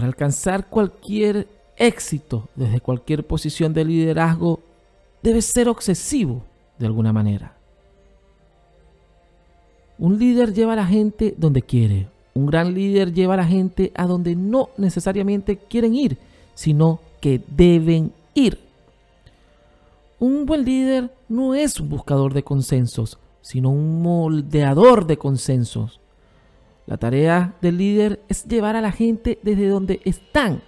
Para alcanzar cualquier éxito desde cualquier posición de liderazgo, debe ser obsesivo de alguna manera. Un líder lleva a la gente donde quiere. Un gran líder lleva a la gente a donde no necesariamente quieren ir, sino que deben ir. Un buen líder no es un buscador de consensos, sino un moldeador de consensos. La tarea del líder es llevar a la gente desde donde están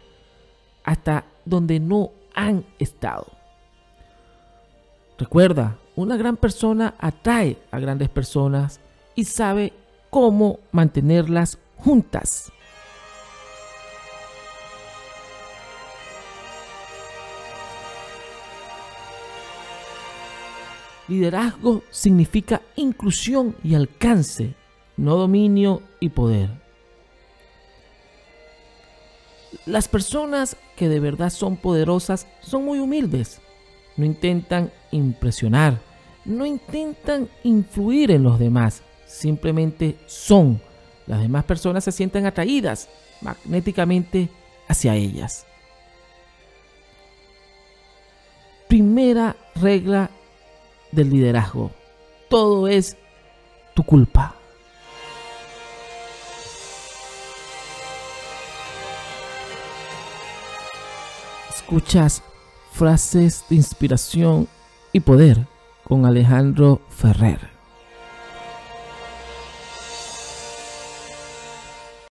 hasta donde no han estado. Recuerda, una gran persona atrae a grandes personas y sabe cómo mantenerlas juntas. Liderazgo significa inclusión y alcance no dominio y poder. Las personas que de verdad son poderosas son muy humildes. No intentan impresionar, no intentan influir en los demás, simplemente son. Las demás personas se sienten atraídas magnéticamente hacia ellas. Primera regla del liderazgo. Todo es tu culpa. Escuchas frases de inspiración y poder con Alejandro Ferrer.